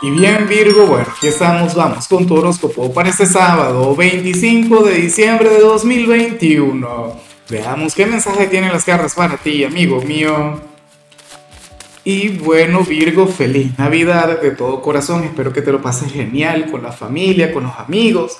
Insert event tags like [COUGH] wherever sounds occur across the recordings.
Y bien Virgo, bueno, aquí estamos, vamos con tu horóscopo para este sábado 25 de diciembre de 2021. Veamos qué mensaje tienen las cartas para ti, amigo mío. Y bueno Virgo, feliz Navidad de todo corazón, espero que te lo pases genial con la familia, con los amigos,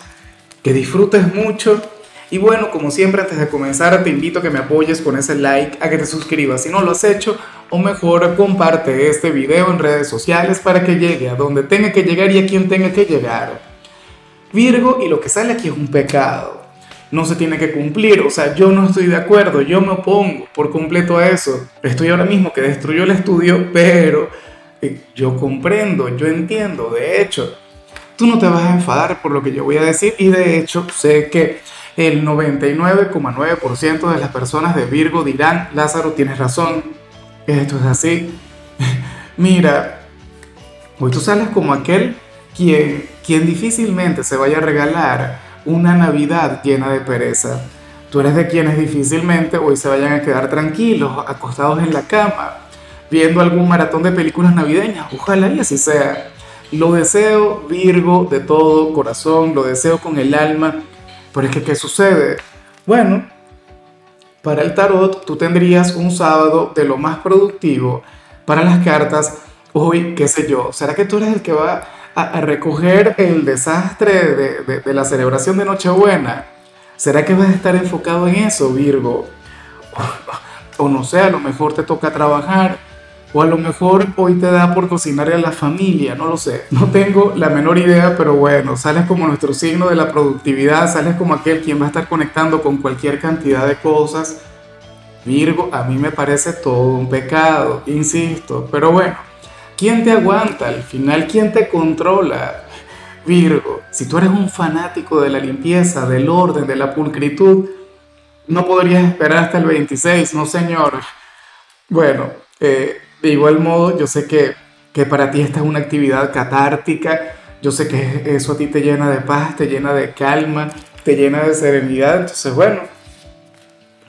que disfrutes mucho y bueno, como siempre, antes de comenzar, te invito a que me apoyes con ese like, a que te suscribas si no lo has hecho, o mejor, comparte este video en redes sociales para que llegue a donde tenga que llegar y a quien tenga que llegar. Virgo, y lo que sale aquí es un pecado. No se tiene que cumplir, o sea, yo no estoy de acuerdo, yo me opongo por completo a eso. Estoy ahora mismo que destruyó el estudio, pero eh, yo comprendo, yo entiendo, de hecho, tú no te vas a enfadar por lo que yo voy a decir y de hecho sé que el 99,9% de las personas de Virgo dirán, Lázaro, tienes razón, esto es así. [LAUGHS] Mira, hoy tú sales como aquel quien, quien difícilmente se vaya a regalar una Navidad llena de pereza. Tú eres de quienes difícilmente hoy se vayan a quedar tranquilos, acostados en la cama, viendo algún maratón de películas navideñas. Ojalá y así sea. Lo deseo, Virgo, de todo corazón, lo deseo con el alma pero es que, ¿qué sucede? Bueno, para el tarot tú tendrías un sábado de lo más productivo. Para las cartas, hoy, qué sé yo, ¿será que tú eres el que va a, recoger el desastre de, de, la celebración de Nochebuena? ¿Será que vas a estar enfocado en eso, Virgo? [LAUGHS] o no sé, a lo mejor te toca trabajar o a lo mejor hoy te da por cocinar a la familia, no lo sé. No tengo la menor idea, pero bueno, sales como nuestro signo de la productividad, sales como aquel quien va a estar conectando con cualquier cantidad de cosas. Virgo, a mí me parece todo un pecado, insisto. Pero bueno, ¿quién te aguanta? Al final, ¿quién te controla? Virgo, si tú eres un fanático de la limpieza, del orden, de la pulcritud, no podrías esperar hasta el 26, no señor. Bueno, eh, de igual modo, yo sé que, que para ti esta es una actividad catártica, yo sé que eso a ti te llena de paz, te llena de calma, te llena de serenidad, entonces bueno,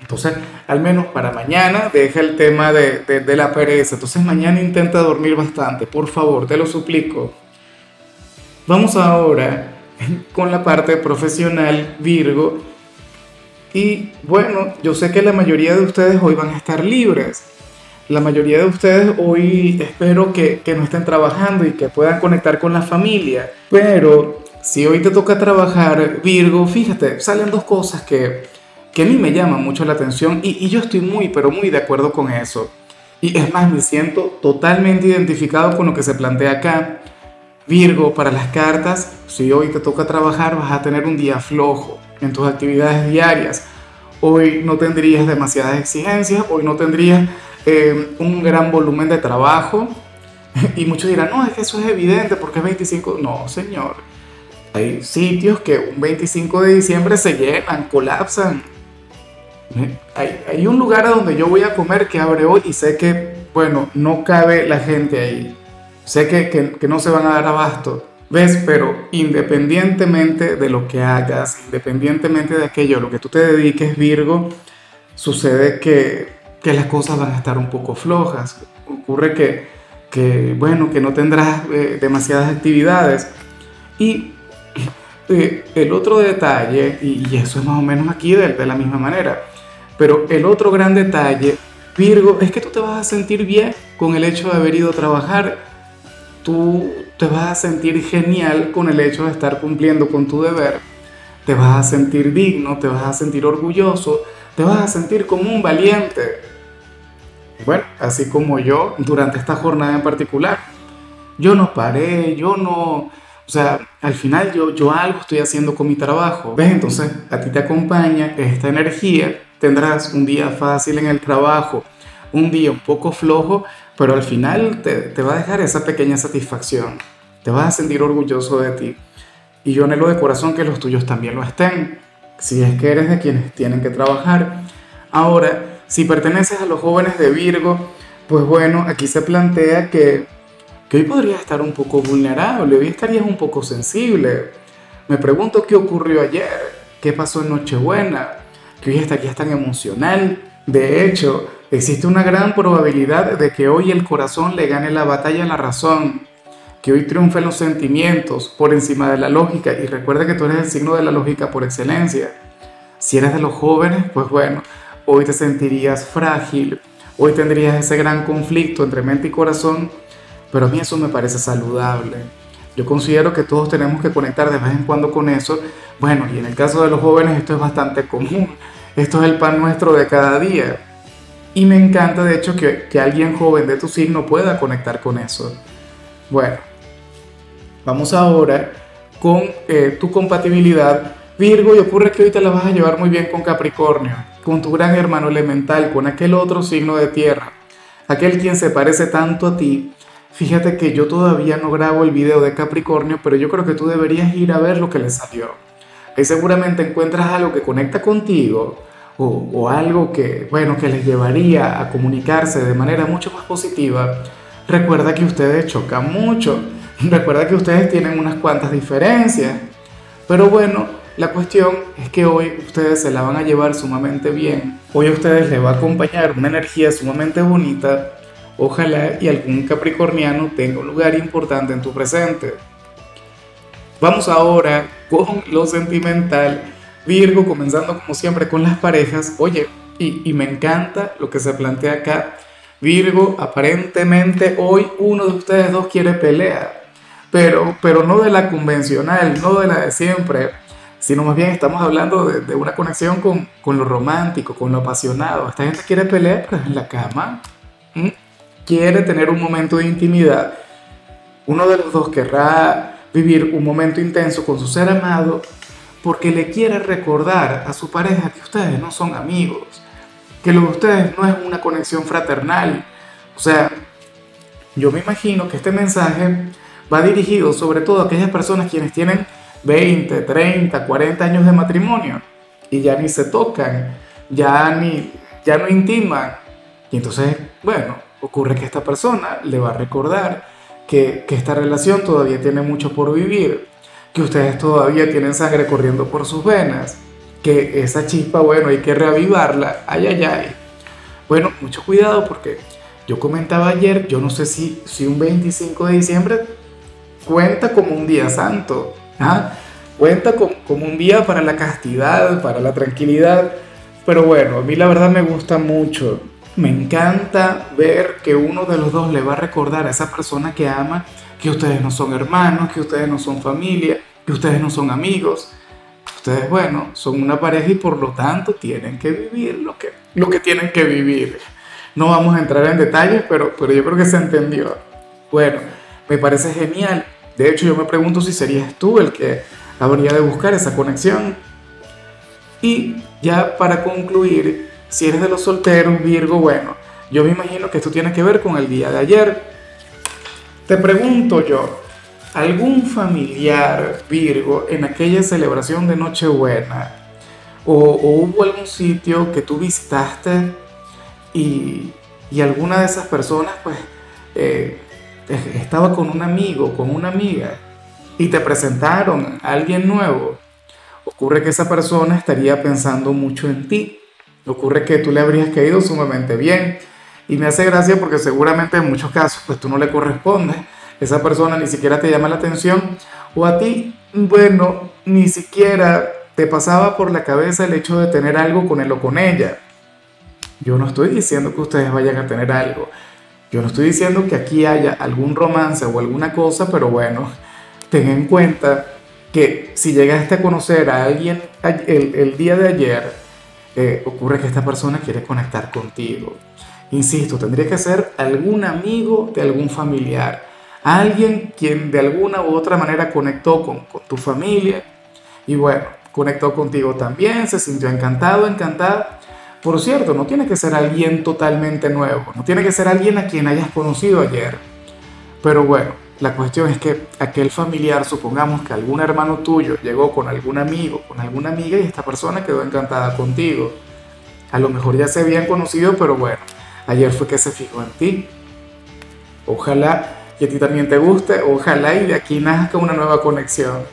entonces al menos para mañana deja el tema de, de, de la pereza, entonces mañana intenta dormir bastante, por favor, te lo suplico. Vamos ahora [LAUGHS] con la parte profesional Virgo. Y bueno, yo sé que la mayoría de ustedes hoy van a estar libres la mayoría de ustedes hoy espero que, no estén trabajando y que puedan conectar con la familia. Pero si hoy te toca trabajar, Virgo, fíjate, salen dos cosas que, que a mí me llaman mucho la atención y, y yo estoy muy, pero muy de acuerdo con eso. Y es más, me siento totalmente identificado con lo que se plantea acá. Virgo, para las cartas, si hoy te toca trabajar, vas a tener un día flojo en tus actividades diarias. Hoy no tendrías demasiadas exigencias, hoy no tendrías eh, un gran volumen de trabajo. [LAUGHS] Y muchos dirán, no, es que eso es evidente porque es 25. No, señor. Hay sitios que un 25 de diciembre se llenan, colapsan. Hay, hay, un lugar a donde yo voy a comer que abre hoy y sé que, bueno, no cabe la gente ahí. Sé que, que, que no se van a dar abasto. ¿Ves? Pero independientemente de lo que hagas, independientemente de aquello lo que tú te dediques, Virgo, sucede que que las cosas van a estar un poco flojas. Ocurre que, que bueno, que no tendrás eh, demasiadas actividades. Y eh, el otro detalle, y, eso es más o menos aquí de, de la misma manera, pero el otro gran detalle, Virgo, es que tú te vas a sentir bien con el hecho de haber ido a trabajar. Tú te vas a sentir genial con el hecho de estar cumpliendo con tu deber. Te vas a sentir digno, te vas a sentir orgulloso, te vas a sentir como un valiente. Bueno, así como yo durante esta jornada en particular. Yo no paré, yo no... O sea, al final yo, yo algo estoy haciendo con mi trabajo. ¿Ves? Entonces, a ti te acompaña esta energía. Tendrás un día fácil en el trabajo, un día un poco flojo, pero al final te, te va a dejar esa pequeña satisfacción. Te vas a sentir orgulloso de ti. Y yo anhelo de corazón que los tuyos también lo estén. Si es que eres de quienes tienen que trabajar. Ahora, si perteneces a los jóvenes de Virgo, pues bueno, aquí se plantea que, que hoy podrías estar un poco vulnerable, hoy estarías un poco sensible. Me pregunto qué ocurrió ayer, qué pasó en Nochebuena, que hoy estarías tan emocional. De hecho, existe una gran probabilidad de que hoy el corazón le gane la batalla a la razón, que hoy triunfen los sentimientos por encima de la lógica y recuerda que tú eres el signo de la lógica por excelencia. Si eres de los jóvenes, pues bueno, hoy te sentirías frágil, hoy tendrías ese gran conflicto entre mente y corazón, pero a mí eso me parece saludable. Yo considero que todos tenemos que conectar de vez en cuando con eso. Bueno, y en el caso de los jóvenes esto es bastante común. Esto es el pan nuestro de cada día. Y me encanta de hecho que, que alguien joven de tu signo pueda conectar con eso. Bueno, vamos ahora con eh, tu compatibilidad Virgo y ocurre que hoy te la vas a llevar muy bien con Capricornio, con tu gran hermano elemental, con aquel otro signo de tierra, aquel quien se parece tanto a ti. Fíjate que yo todavía no grabo el video de Capricornio, pero yo creo que tú deberías ir a ver lo que le salió. Ahí seguramente encuentras algo que conecta contigo o, o algo que, bueno, que les llevaría a comunicarse de manera mucho más positiva Recuerda que ustedes chocan mucho, [LAUGHS] recuerda que ustedes tienen unas cuantas diferencias, pero bueno, la cuestión es que hoy ustedes se la van a llevar sumamente bien. Hoy a ustedes les va a acompañar una energía sumamente bonita. Ojalá y algún capricorniano tenga un lugar importante en tu presente. Vamos ahora con lo sentimental. Virgo, comenzando como siempre con las parejas. Oye, y, y me encanta lo que se plantea acá Virgo, aparentemente hoy uno de ustedes dos quiere pelear, pero, pero no de la convencional, no de la de siempre, sino más bien estamos hablando de, una conexión con, con, lo romántico, con lo apasionado. Esta gente quiere pelear pero en la cama, quiere tener un momento de intimidad. Uno de los dos querrá vivir un momento intenso con su ser amado porque le quiere recordar a su pareja que ustedes no son amigos que lo de ustedes no es una conexión fraternal. O sea, yo me imagino que este mensaje va dirigido sobre todo a aquellas personas quienes tienen 20, 30, 40 años de matrimonio y ya ni se tocan, ya, ni, ya no intiman. Y entonces, bueno, ocurre que esta persona le va a recordar que, que esta relación todavía tiene mucho por vivir, que ustedes todavía tienen sangre corriendo por sus venas que esa chispa, bueno, hay que reavivarla, ay, ay, ay. Bueno, mucho cuidado porque yo comentaba ayer, yo no sé si, si un 25 de diciembre cuenta como un día santo, ¿ah? cuenta como, como un día para la castidad, para la tranquilidad, pero bueno, a mí la verdad me gusta mucho. Me encanta ver que uno de los dos le va a recordar a esa persona que ama que ustedes no son hermanos, que ustedes no son familia, que ustedes no son amigos, Ustedes, bueno, son una pareja y por lo tanto tienen que vivir lo que, lo que tienen que vivir. No vamos a entrar en detalles, pero, pero yo creo que se entendió. Bueno, me parece genial. De hecho, yo me pregunto si serías tú el que habría de buscar esa conexión. Y ya para concluir, si eres de los solteros, Virgo, bueno, yo me imagino que esto tiene que ver con el día de ayer. Te pregunto yo, algún familiar Virgo en aquella celebración de Nochebuena o, hubo algún sitio que tú visitaste y, alguna de esas personas pues eh, estaba con un amigo, con una amiga y te presentaron a alguien nuevo, ocurre que esa persona estaría pensando mucho en ti, ocurre que tú le habrías caído sumamente bien y me hace gracia porque seguramente en muchos casos pues tú no le correspondes esa persona ni siquiera te llama la atención o a ti, bueno, ni siquiera te pasaba por la cabeza el hecho de tener algo con él o con ella. Yo no estoy diciendo que ustedes vayan a tener algo. Yo no estoy diciendo que aquí haya algún romance o alguna cosa, pero bueno, ten en cuenta que si llegaste a conocer a alguien el, día de ayer, eh, ocurre que esta persona quiere conectar contigo. Insisto, tendría que ser algún amigo de algún familiar alguien quien de alguna u otra manera conectó con, tu familia y bueno, conectó contigo también, se sintió encantado, encantada. Por cierto, no tiene que ser alguien totalmente nuevo, no tiene que ser alguien a quien hayas conocido ayer. Pero bueno, la cuestión es que aquel familiar, supongamos que algún hermano tuyo llegó con algún amigo, con alguna amiga y esta persona quedó encantada contigo. A lo mejor ya se habían conocido, pero bueno, ayer fue que se fijó en ti. Ojalá y a ti también te guste, ojalá y de aquí nazca una nueva conexión.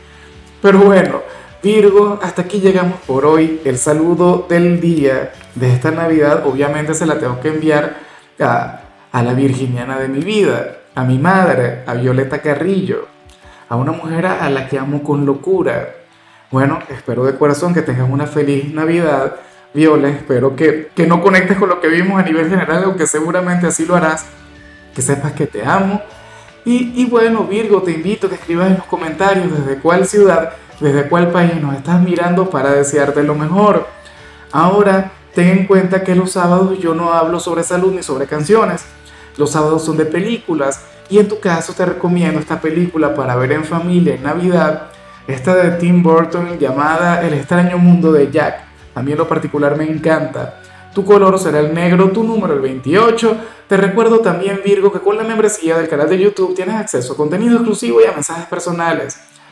Pero bueno, Virgo, hasta aquí llegamos por hoy. El saludo del día de esta Navidad, obviamente se la tengo que enviar a, a la virginiana de mi vida, a mi madre, a Violeta Carrillo, a una mujer a la que amo con locura. Bueno, espero de corazón que tengas una feliz Navidad, Viola. Espero que, que no conectes con lo que vimos a nivel general, aunque seguramente así lo harás. Que sepas que te amo. Y, y bueno, Virgo, te invito a que escribas en los comentarios desde cuál ciudad, desde cuál país nos estás mirando para desearte lo mejor. Ahora, ten en cuenta que los sábados yo no hablo sobre salud ni sobre canciones. Los sábados son de películas y en tu caso te recomiendo esta película para ver en familia en Navidad, esta de Tim Burton llamada El extraño mundo de Jack. A mí lo particular me encanta. Tu color será el negro, tu número el 28. Te recuerdo también, Virgo, que con la membresía del canal de YouTube tienes acceso a contenido exclusivo y a mensajes personales.